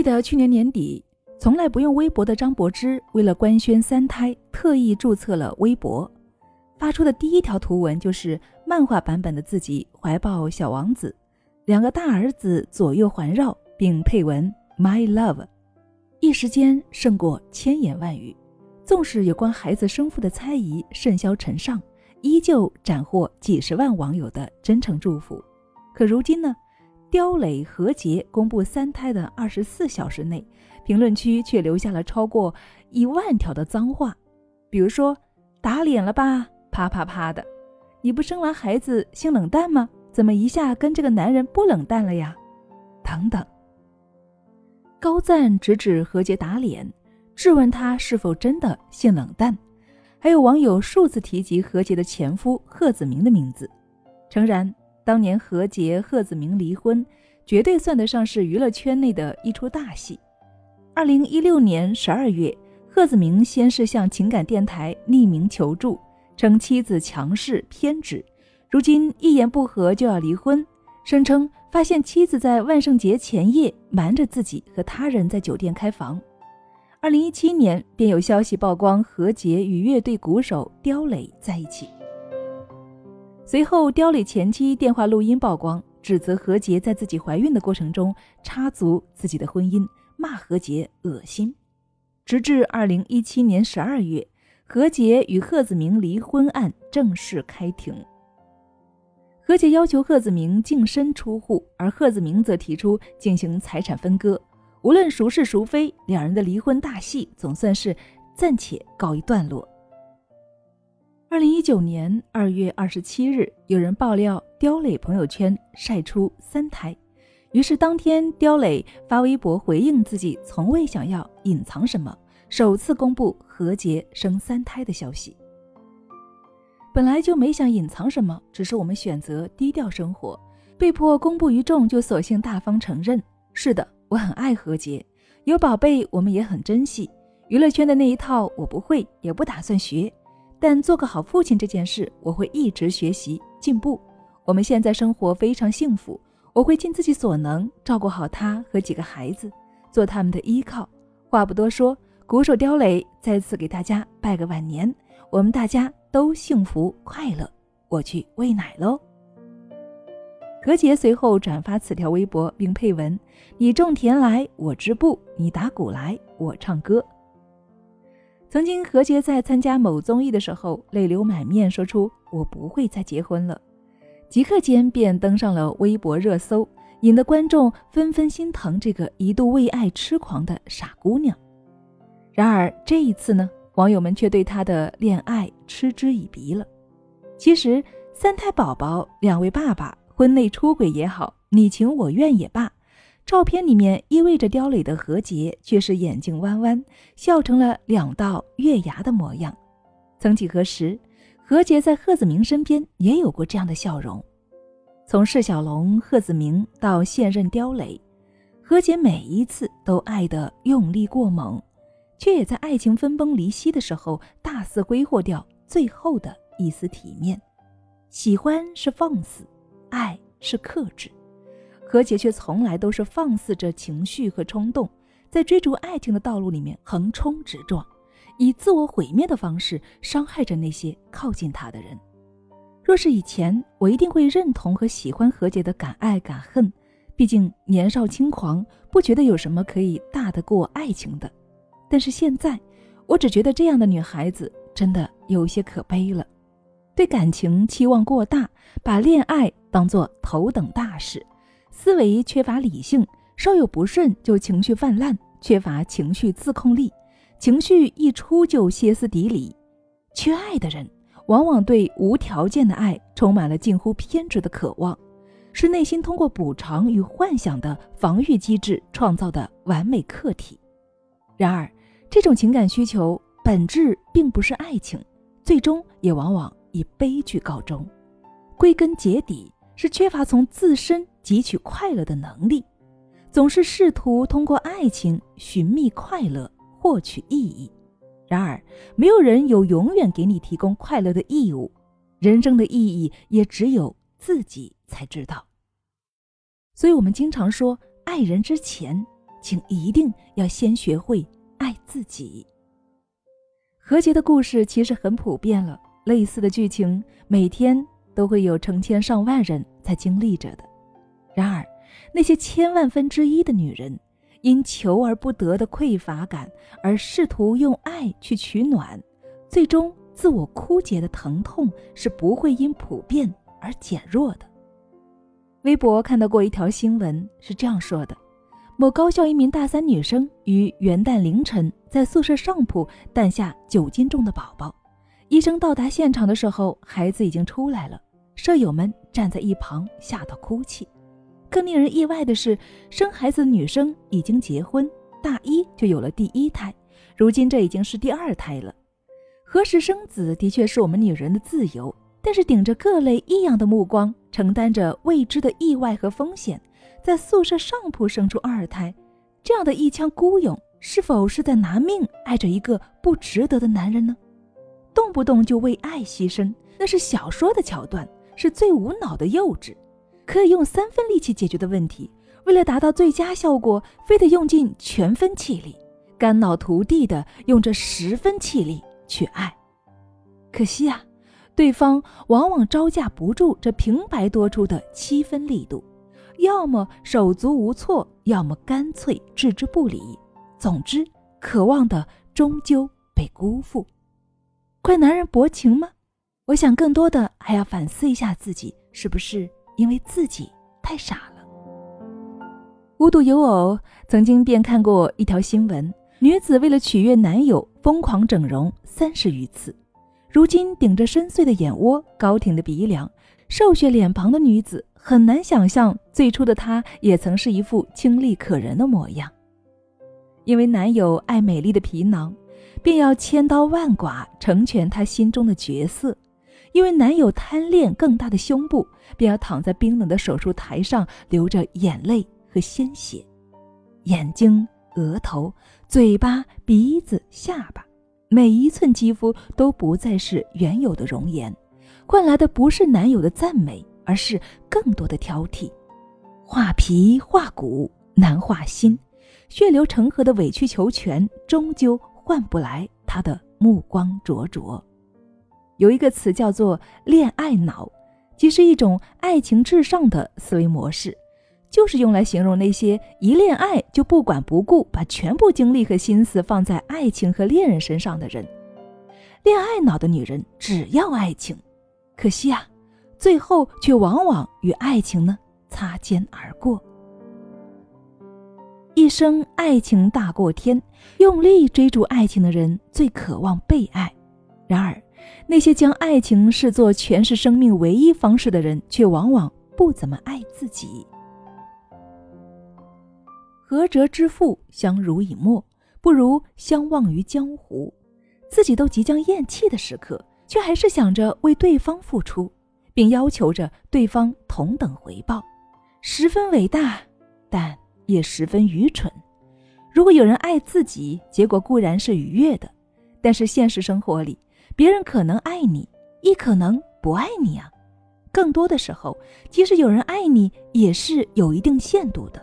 记得去年年底，从来不用微博的张柏芝，为了官宣三胎，特意注册了微博，发出的第一条图文就是漫画版本的自己怀抱小王子，两个大儿子左右环绕，并配文 “My Love”，一时间胜过千言万语。纵使有关孩子生父的猜疑甚嚣尘上，依旧斩获几十万网友的真诚祝福。可如今呢？刁磊何洁公布三胎的二十四小时内，评论区却留下了超过一万条的脏话，比如说“打脸了吧，啪啪啪的”，“你不生完孩子性冷淡吗？怎么一下跟这个男人不冷淡了呀？”等等，高赞直指何洁打脸，质问他是否真的性冷淡，还有网友数次提及何洁的前夫贺子明的名字，诚然。当年何洁、贺子明离婚，绝对算得上是娱乐圈内的一出大戏。二零一六年十二月，贺子明先是向情感电台匿名求助，称妻子强势偏执，如今一言不合就要离婚，声称发现妻子在万圣节前夜瞒着自己和他人在酒店开房。二零一七年，便有消息曝光何洁与乐队鼓手刁磊在一起。随后，刁磊前妻电话录音曝光，指责何洁在自己怀孕的过程中插足自己的婚姻，骂何洁恶心。直至二零一七年十二月，何洁与贺子明离婚案正式开庭。何洁要求贺子明净身出户，而贺子明则提出进行财产分割。无论孰是孰非，两人的离婚大戏总算是暂且告一段落。二零一九年二月二十七日，有人爆料刁磊朋友圈晒出三胎，于是当天刁磊发微博回应自己从未想要隐藏什么，首次公布何洁生三胎的消息。本来就没想隐藏什么，只是我们选择低调生活，被迫公布于众，就索性大方承认。是的，我很爱何洁，有宝贝我们也很珍惜。娱乐圈的那一套我不会，也不打算学。但做个好父亲这件事，我会一直学习进步。我们现在生活非常幸福，我会尽自己所能照顾好他和几个孩子，做他们的依靠。话不多说，鼓手刁磊再次给大家拜个晚年，我们大家都幸福快乐。我去喂奶喽。何洁随后转发此条微博，并配文：“你种田来，我织布；你打鼓来，我唱歌。”曾经，何洁在参加某综艺的时候，泪流满面，说出“我不会再结婚了”，即刻间便登上了微博热搜，引得观众纷纷心疼这个一度为爱痴狂的傻姑娘。然而这一次呢，网友们却对她的恋爱嗤之以鼻了。其实，三胎宝宝，两位爸爸，婚内出轨也好，你情我愿也罢。照片里面依偎着刁磊的何洁，却是眼睛弯弯，笑成了两道月牙的模样。曾几何时，何洁在贺子明身边也有过这样的笑容。从释小龙、贺子明到现任刁磊，何洁每一次都爱得用力过猛，却也在爱情分崩离析的时候大肆挥霍掉最后的一丝体面。喜欢是放肆，爱是克制。何洁却从来都是放肆着情绪和冲动，在追逐爱情的道路里面横冲直撞，以自我毁灭的方式伤害着那些靠近他的人。若是以前，我一定会认同和喜欢何洁的敢爱敢恨，毕竟年少轻狂，不觉得有什么可以大得过爱情的。但是现在，我只觉得这样的女孩子真的有些可悲了，对感情期望过大，把恋爱当作头等大事。思维缺乏理性，稍有不慎就情绪泛滥，缺乏情绪自控力，情绪一出就歇斯底里。缺爱的人往往对无条件的爱充满了近乎偏执的渴望，是内心通过补偿与幻想的防御机制创造的完美客体。然而，这种情感需求本质并不是爱情，最终也往往以悲剧告终。归根结底，是缺乏从自身。汲取快乐的能力，总是试图通过爱情寻觅快乐、获取意义。然而，没有人有永远给你提供快乐的义务，人生的意义也只有自己才知道。所以，我们经常说，爱人之前，请一定要先学会爱自己。何洁的故事其实很普遍了，类似的剧情每天都会有成千上万人在经历着的。然而，那些千万分之一的女人，因求而不得的匮乏感而试图用爱去取暖，最终自我枯竭的疼痛是不会因普遍而减弱的。微博看到过一条新闻，是这样说的：某高校一名大三女生于元旦凌晨在宿舍上铺诞下九斤重的宝宝，医生到达现场的时候，孩子已经出来了，舍友们站在一旁吓到哭泣。更令人意外的是，生孩子的女生已经结婚，大一就有了第一胎，如今这已经是第二胎了。何时生子的确是我们女人的自由，但是顶着各类异样的目光，承担着未知的意外和风险，在宿舍上铺生出二胎，这样的一腔孤勇，是否是在拿命爱着一个不值得的男人呢？动不动就为爱牺牲，那是小说的桥段，是最无脑的幼稚。可以用三分力气解决的问题，为了达到最佳效果，非得用尽全分气力，肝脑涂地的用这十分气力去爱。可惜啊，对方往往招架不住这平白多出的七分力度，要么手足无措，要么干脆置之不理。总之，渴望的终究被辜负。怪男人薄情吗？我想更多的还要反思一下自己，是不是？因为自己太傻了。无独有偶，曾经便看过一条新闻：女子为了取悦男友，疯狂整容三十余次。如今顶着深邃的眼窝、高挺的鼻梁、瘦削脸庞的女子，很难想象最初的她也曾是一副清丽可人的模样。因为男友爱美丽的皮囊，便要千刀万剐成全她心中的角色。因为男友贪恋更大的胸部，便要躺在冰冷的手术台上流着眼泪和鲜血，眼睛、额头、嘴巴、鼻子、下巴，每一寸肌肤都不再是原有的容颜，换来的不是男友的赞美，而是更多的挑剔。画皮画骨难画心，血流成河的委曲求全，终究换不来他的目光灼灼。有一个词叫做“恋爱脑”，即是一种爱情至上的思维模式，就是用来形容那些一恋爱就不管不顾，把全部精力和心思放在爱情和恋人身上的人。恋爱脑的女人只要爱情，可惜啊，最后却往往与爱情呢擦肩而过。一生爱情大过天，用力追逐爱情的人最渴望被爱，然而。那些将爱情视作诠释生命唯一方式的人，却往往不怎么爱自己。何辙之父，相濡以沫，不如相忘于江湖。自己都即将咽气的时刻，却还是想着为对方付出，并要求着对方同等回报，十分伟大，但也十分愚蠢。如果有人爱自己，结果固然是愉悦的，但是现实生活里。别人可能爱你，亦可能不爱你啊。更多的时候，即使有人爱你，也是有一定限度的。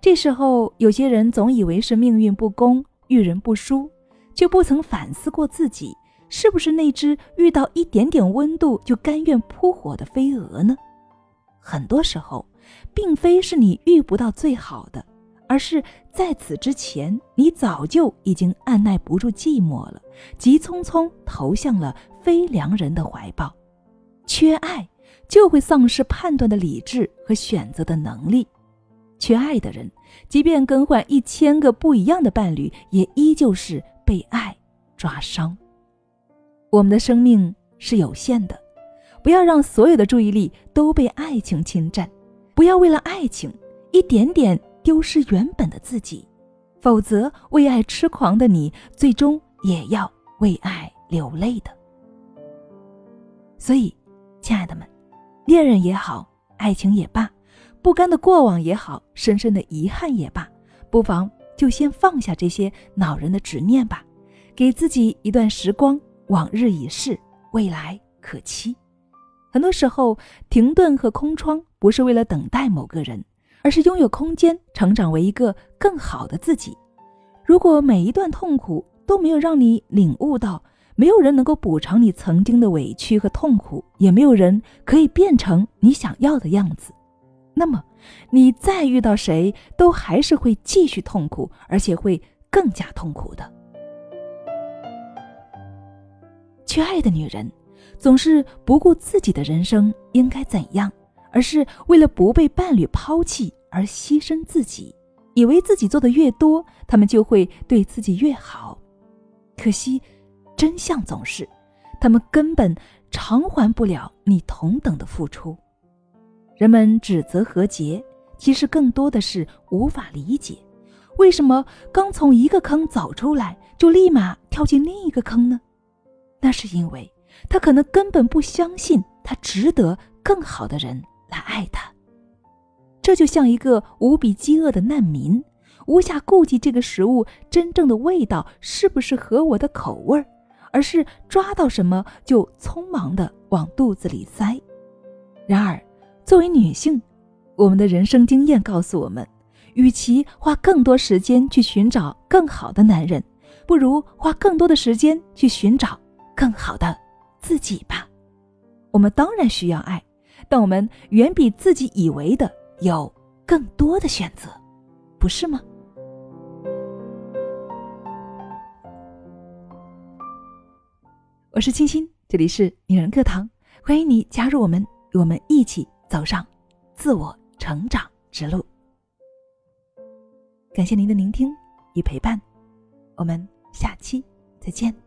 这时候，有些人总以为是命运不公、遇人不淑，却不曾反思过自己是不是那只遇到一点点温度就甘愿扑火的飞蛾呢？很多时候，并非是你遇不到最好的。而是在此之前，你早就已经按耐不住寂寞了，急匆匆投向了非良人的怀抱。缺爱就会丧失判断的理智和选择的能力。缺爱的人，即便更换一千个不一样的伴侣，也依旧是被爱抓伤。我们的生命是有限的，不要让所有的注意力都被爱情侵占，不要为了爱情一点点。丢失原本的自己，否则为爱痴狂的你，最终也要为爱流泪的。所以，亲爱的们，恋人也好，爱情也罢，不甘的过往也好，深深的遗憾也罢，不妨就先放下这些恼人的执念吧，给自己一段时光，往日已逝，未来可期。很多时候，停顿和空窗不是为了等待某个人。而是拥有空间，成长为一个更好的自己。如果每一段痛苦都没有让你领悟到，没有人能够补偿你曾经的委屈和痛苦，也没有人可以变成你想要的样子，那么你再遇到谁都还是会继续痛苦，而且会更加痛苦的。缺爱的女人，总是不顾自己的人生应该怎样，而是为了不被伴侣抛弃而牺牲自己，以为自己做的越多，他们就会对自己越好。可惜。真相总是，他们根本偿还不了你同等的付出。人们指责和解，其实更多的是无法理解，为什么刚从一个坑走出来，就立马跳进另一个坑呢？那是因为他可能根本不相信他值得更好的人他爱他。这就像一个无比饥饿的难民，无暇顾及这个食物真正的味道是不是合我的口味儿。而是抓到什么就匆忙的往肚子里塞。然而，作为女性，我们的人生经验告诉我们，与其花更多时间去寻找更好的男人，不如花更多的时间去寻找更好的自己吧。我们当然需要爱，但我们远比自己以为的有更多的选择，不是吗？我是清新，这里是女人课堂，欢迎你加入我们，与我们一起走上自我成长之路。感谢您的聆听与陪伴，我们下期再见。